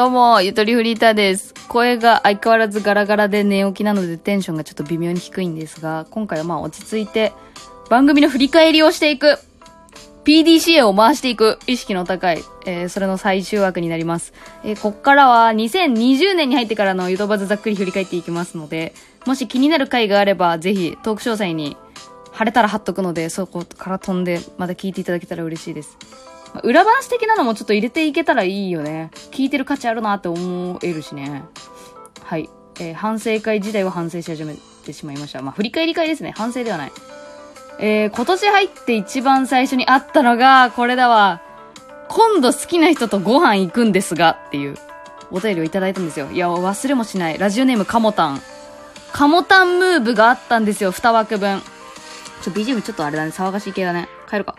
どうも、ゆとりフリーターです。声が相変わらずガラガラで寝起きなのでテンションがちょっと微妙に低いんですが、今回はまあ落ち着いて番組の振り返りをしていく。PDCA を回していく意識の高い、えー、それの最終枠になります。えー、こっからは2020年に入ってからのゆとばずざっくり振り返っていきますので、もし気になる回があれば、ぜひトーク詳細に貼れたら貼っとくので、そこから飛んでまた聞いていただけたら嬉しいです。まあ裏話的なのもちょっと入れていけたらいいよね。聞いてる価値あるなって思えるしね。はい。えー反省会自体は反省し始めてしまいました。まあ、振り返り会ですね。反省ではない。えー今年入って一番最初にあったのが、これだわ。今度好きな人とご飯行くんですが、っていうお便りをいただいたんですよ。いや、忘れもしない。ラジオネームカモタン。カモタンムーブがあったんですよ。2枠分。ちょ、BGM ちょっとあれだね。騒がしい系だね。帰るか。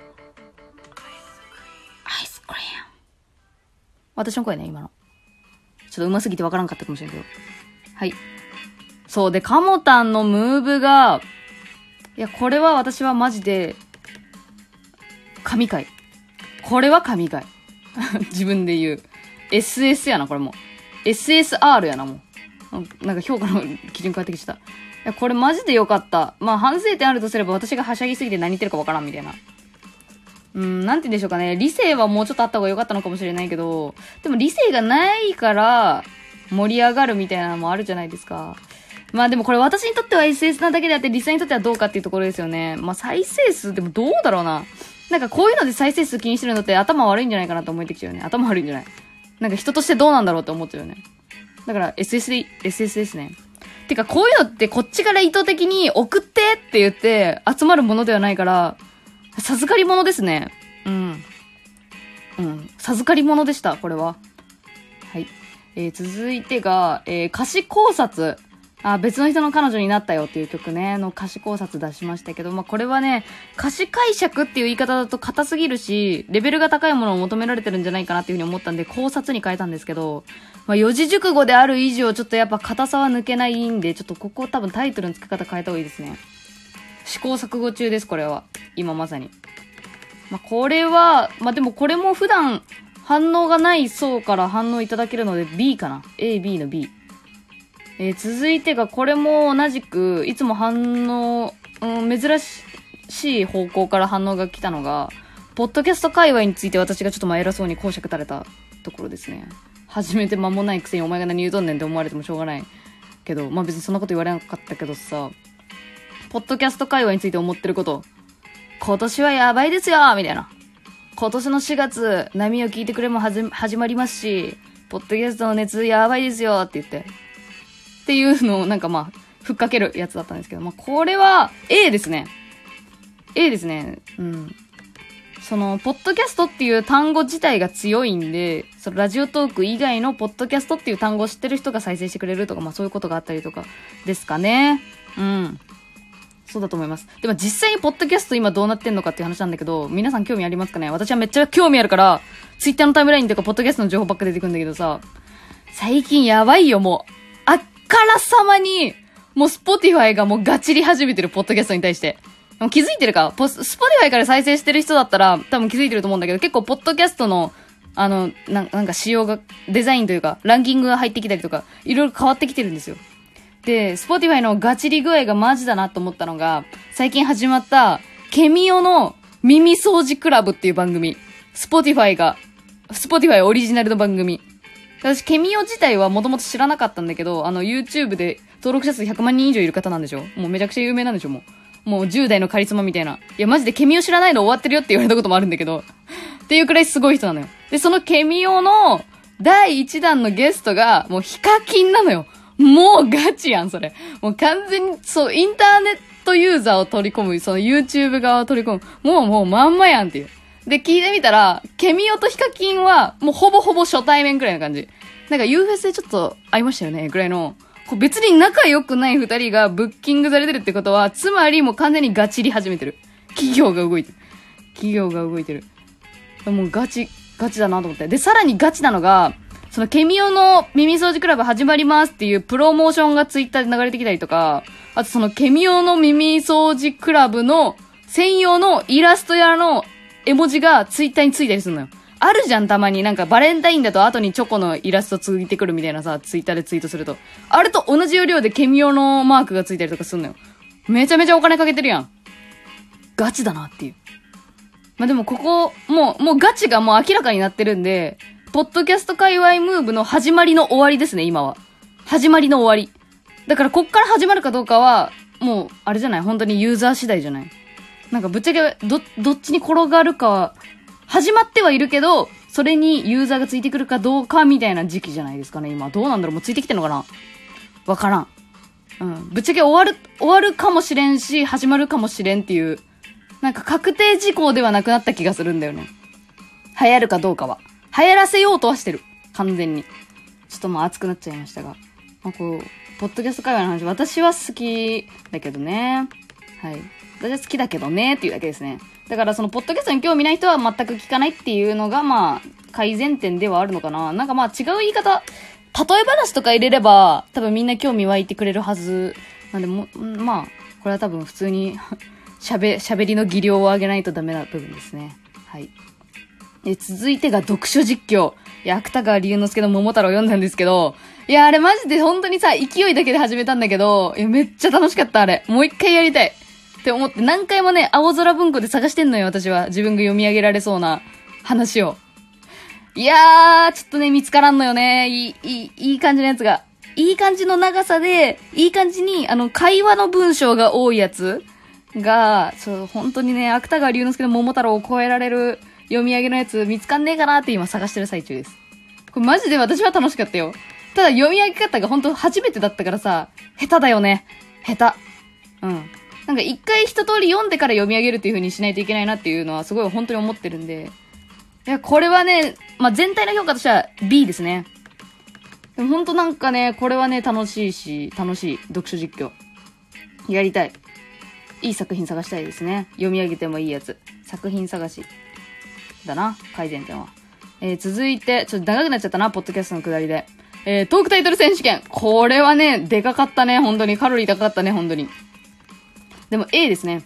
私の声ね、今の。ちょっと上手すぎてわからんかったかもしれんけど。はい。そう。で、カモタンのムーブが、いや、これは私はマジで、神回。これは神回。自分で言う。SS やな、これも。SSR やな、もう。なんか評価の基準変わってきちゃった。いや、これマジで良かった。まあ反省点あるとすれば私がはしゃぎすぎて何言ってるかわからんみたいな。うん、なんて言うんでしょうかね。理性はもうちょっとあった方が良かったのかもしれないけど、でも理性がないから盛り上がるみたいなのもあるじゃないですか。まあでもこれ私にとっては SS なだけであって、リスナーにとってはどうかっていうところですよね。まあ再生数でもどうだろうな。なんかこういうので再生数気にしてるのって頭悪いんじゃないかなと思えてきちゃうよね。頭悪いんじゃないなんか人としてどうなんだろうって思っちゃうよね。だから SS で SS ですね。てかこういうのってこっちから意図的に送ってって言って集まるものではないから、授かり物ですね。うん。うん。授かり物でした、これは。はい。えー続いてが、えー歌詞考察。あ、別の人の彼女になったよっていう曲ね、の歌詞考察出しましたけど、まあ、これはね、歌詞解釈っていう言い方だと硬すぎるし、レベルが高いものを求められてるんじゃないかなっていうふうに思ったんで、考察に変えたんですけど、まあ、四字熟語である以上、ちょっとやっぱ硬さは抜けないんで、ちょっとここ多分タイトルの付け方変えた方がいいですね。試行錯誤中です、これは。今まさに。まあ、これは、まあ、でもこれも普段反応がない層から反応いただけるので B かな。A、B の B。えー続いてがこれも同じく、いつも反応、うん、珍しい方向から反応が来たのが、ポッドキャスト界隈について私がちょっとまあ偉そうに講釈垂れたところですね。始めて間もないくせにお前が何言うとんねんって思われてもしょうがない。けど、まあ別にそんなこと言われなかったけどさ、ポッドキャスト界隈について思ってること、今年はやばいですよみたいな。今年の4月、波を聞いてくれもはじ始まりますし、ポッドキャストの熱やばいですよって言って。っていうのをなんかまあ、ふっかけるやつだったんですけど、まあこれは A ですね。A ですね。うん。その、ポッドキャストっていう単語自体が強いんで、その Radiotalk 以外のポッドキャストっていう単語を知ってる人が再生してくれるとか、まあそういうことがあったりとかですかね。うん。そうだと思います。でも実際にポッドキャスト今どうなってんのかっていう話なんだけど、皆さん興味ありますかね？私はめっちゃ興味あるから、ツイッターのタイムラインとかポッドキャストの情報ばっか出てくるんだけどさ、最近やばいよ、もう。あっからさまに、もう Spotify がもうガチり始めてる、ポッドキャストに対して。でも気づいてるか？ポス Spotify から再生してる人だったら、多分気づいてると思うんだけど、結構ポッドキャストの、あの、ななんか仕様が、デザインというか、ランキングが入ってきたりとか、いろいろ変わってきてるんですよ。で、 Spotify のガチリ具合がマジだなと思ったのが、最近始まった、 kemio の耳掃除クラブっていう番組。 Spotify が、 Spotify オリジナルの番組。私、 kemio 自体はもともと知らなかったんだけど、あの、YouTube で登録者数100万人以上いる方なんでしょ？もうめちゃくちゃ有名なんでしょ？もう。もう10代のカリスマみたいな。いや、マジでケミオ知らないの終わってるよって言われたこともあるんだけど。っていうくらいすごい人なのよ。で、そのケミオの第1弾のゲストが、もうヒカキンなのよ。もうガチやん、それ。もう完全に、そう、インターネットユーザーを取り込む、その YouTube 側を取り込む。もうもうまんまやんっていう。で、聞いてみたら、ケミオとヒカキンは、もうほぼほぼ初対面くらいな感じ。なんか U フェスでちょっと会いましたよね、ぐらいの。こう別に仲良くない二人がブッキングされてるってことは、つまりもう完全にガチり始めてる。企業が動いてる。企業が動いてる。もうガチ、ガチだなと思って。で、さらにガチなのが、そのケミオの耳掃除クラブ始まりますっていうプロモーションがツイッターで流れてきたりとか、あとそのケミオの耳掃除クラブの専用のイラストやの絵文字がツイッターについたりするのよ。あるじゃん、たまに。なんかバレンタインだと後にチョコのイラストついてくるみたいなさ、ツイッターでツイートすると。あれと同じ要領でケミオのマークがついたりとかすんのよ。めちゃめちゃお金かけてるやん。ガチだなっていう。まあ、でもここ、もう、もうガチがもう明らかになってるんで、ポッドキャスト界隈ムーブの始まりの終わりですね、今は。始まりの終わり。だからこっから始まるかどうかは、もう、あれじゃない本当にユーザー次第じゃないなんかぶっちゃけ、ど、どっちに転がるかは、始まってはいるけど、それにユーザーがついてくるかどうかみたいな時期じゃないですかね、今。どうなんだろう？もうついてきてんのかな？わからん。うん。ぶっちゃけ終わる、終わるかもしれんし、始まるかもしれんっていう、なんか確定事項ではなくなった気がするんだよね。流行るかどうかは。流行らせようとはしてる。完全に。ちょっともう熱くなっちゃいましたが。まあ、こう、ポッドキャスト会話の話、私は好きだけどね。はい。私は好きだけどねっていうだけですね。だからその、ポッドキャストに興味ない人は全く聞かないっていうのが、まあ、改善点ではあるのかな。なんかまあ違う言い方、例え話とか入れれば、多分みんな興味湧いてくれるはず。なんでも、まあ、これは多分普通に喋、喋りの技量を上げないとダメな部分ですね。はい。で、続いてが読書実況。いや、芥川龍之介の桃太郎読んだんですけど、いや、あれマジで本当にさ、勢いだけで始めたんだけど、いや、めっちゃ楽しかった、あれ。もう一回やりたい。って思って何回もね、青空文庫で探してんのよ、私は。自分が読み上げられそうな話を。いやー、ちょっとね、見つからんのよね。いい、いい、いい感じのやつが。いい感じの長さで、いい感じに、あの、会話の文章が多いやつが、そう、本当にね、芥川龍之介の桃太郎を超えられる読み上げのやつ見つかんねえかなって今探してる最中です。これマジで私は楽しかったよ。ただ読み上げ方が本当初めてだったからさ、下手だよね。下手。うん。なんか一回一通り読んでから読み上げるっていう風にしないといけないなっていうのはすごい本当に思ってるんで。いや、これはね、まあ、全体の評価としては B ですね。でも本当なんかね、これはね、楽しいし、楽しい。読書実況。やりたい。いい作品探したいですね。読み上げてもいいやつ。作品探し。だな、改善点は。えー、続いて、ちょっと長くなっちゃったな、ポッドキャストのくだりで。えー、トークタイトル選手権。これはね、でかかったね、本当に。カロリー高かったね、本当に。でも A ですね。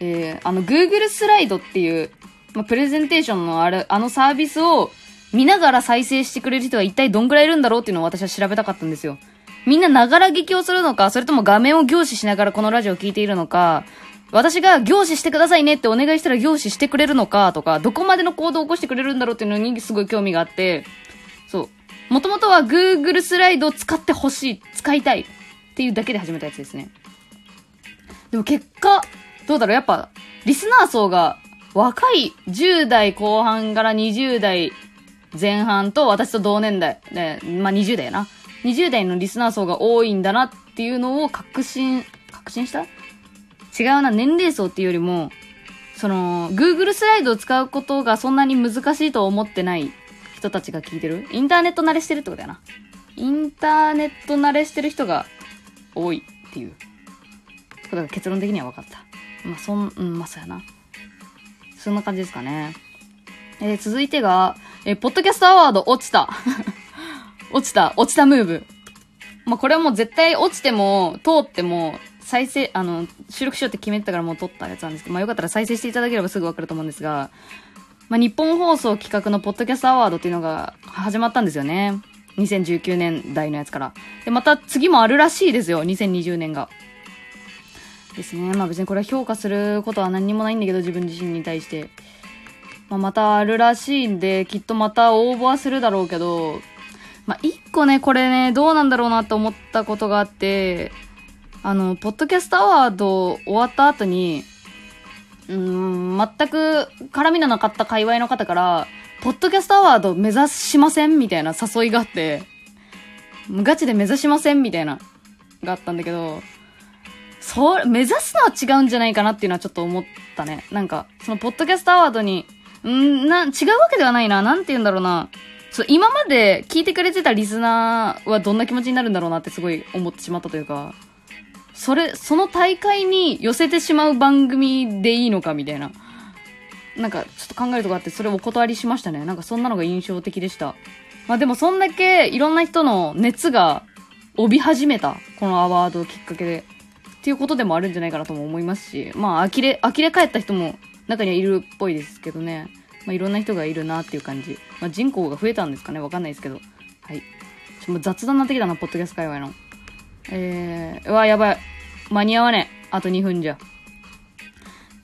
えー、あの、Google スライドっていう、まあ、プレゼンテーションのある、あのサービスを見ながら再生してくれる人は一体どんくらいいるんだろうっていうのを私は調べたかったんですよ。みんなながら劇をするのか、それとも画面を凝視しながらこのラジオを聞いているのか、私が凝視してくださいねってお願いしたら凝視してくれるのかとか、どこまでの行動を起こしてくれるんだろうっていうのにすごい興味があって、そう。もともとは Google スライドを使ってほしい、使いたいっていうだけで始めたやつですね。でも結果、どうだろう？やっぱ、リスナー層が若い10代後半から20代前半と私と同年代、で、まあ、20代やな。20代のリスナー層が多いんだなっていうのを確信、確信した？違うな、年齢層っていうよりも、その、Google スライドを使うことがそんなに難しいと思ってない人たちが聞いてる？インターネット慣れしてるってことやな。インターネット慣れしてる人が多いっていうことが結論的には分かった。まあ、そん、うん、まあ、そうやな。そんな感じですかね。えー、続いてが、えー、ポッドキャストアワード落ちた。落ちた、落ちたムーブ。まあ、これはもう絶対落ちても、通っても、再生、あの、収録しようって決めてたからもう撮ったやつなんですけど、まあ、よかったら再生していただければすぐわかると思うんですが、まあ、日本放送企画のポッドキャストアワードっていうのが始まったんですよね。2019年代のやつから。で、また次もあるらしいですよ、2020年が。ですね。まあ別にこれは評価することは何にもないんだけど、自分自身に対して。まあまたあるらしいんで、きっとまた応募はするだろうけど、まあ一個ね、これね、どうなんだろうなって思ったことがあって、あの、ポッドキャストアワード終わった後に、うん、全く絡みのなかった界隈の方から、ポッドキャストアワード目指しませんみたいな誘いがあって、ガチで目指しませんみたいな、があったんだけど、そう、目指すのは違うんじゃないかなっていうのはちょっと思ったね。なんか、そのポッドキャストアワードに、んな、違うわけではないな。なんて言うんだろうな。そう、今まで聞いてくれてたリスナーはどんな気持ちになるんだろうなってすごい思ってしまったというか、それ、その大会に寄せてしまう番組でいいのかみたいな。なんか、ちょっと考えるとこあって、それお断りしましたね。なんかそんなのが印象的でした。まあでもそんだけいろんな人の熱が帯び始めた、このアワードをきっかけで。っていうことでもあるんじゃないかなとも思いますし、まあ、呆れ、呆れ返った人も中にはいるっぽいですけどね。まあ、いろんな人がいるなっていう感じ。まあ、人口が増えたんですかねわかんないですけど。はい。ちょもう雑談になってきたな、ポッドキャスト界隈の。えー、うわ、やばい。間に合わねえ。あと2分じゃ。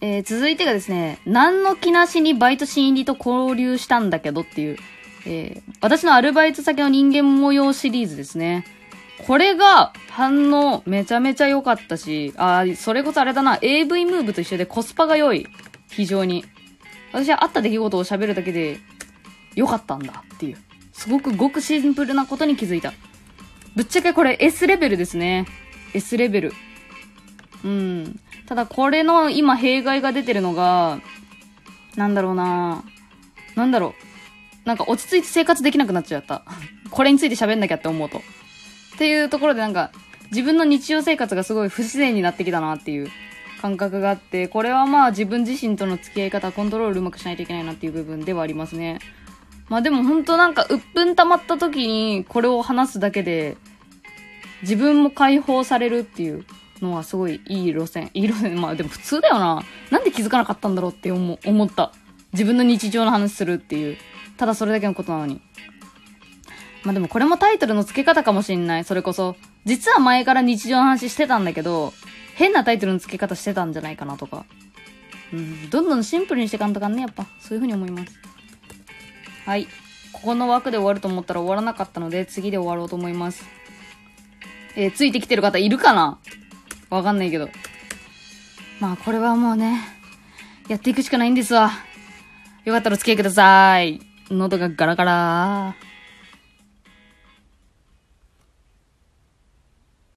えー、続いてがですね、何の気なしにバイト新入りと交流したんだけどっていう、えー、私のアルバイト先の人間模様シリーズですね。これが反応めちゃめちゃ良かったし、あ、それこそあれだな、AV ムーブと一緒でコスパが良い。非常に。私はあった出来事を喋るだけで良かったんだっていう。すごくごくシンプルなことに気づいた。ぶっちゃけこれ S レベルですね。S レベル。うん。ただこれの今弊害が出てるのが、なんだろうななんだろう。なんか落ち着いて生活できなくなっちゃった。これについて喋んなきゃって思うと。っていうところでなんか、自分の日常生活がすごい不自然になってきたなっていう感覚があって、これはまあ自分自身との付き合い方、コントロールうまくしないといけないなっていう部分ではありますね。まあでも本当なんか、鬱憤溜まった時にこれを話すだけで、自分も解放されるっていうのはすごいいい路線。いい路線。まあでも普通だよな。なんで気づかなかったんだろうって思思った。自分の日常の話するっていう。ただそれだけのことなのに。まあでもこれもタイトルの付け方かもしんない。それこそ。実は前から日常の話してたんだけど、変なタイトルの付け方してたんじゃないかなとか。うん。どんどんシンプルにしていかんとかね、やっぱ。そういう風に思います。はい。ここの枠で終わると思ったら終わらなかったので、次で終わろうと思います。えー、ついてきてる方いるかな？わかんないけど。まあ、これはもうね、やっていくしかないんですわ。よかったらお付き合いください。喉がガラガラー。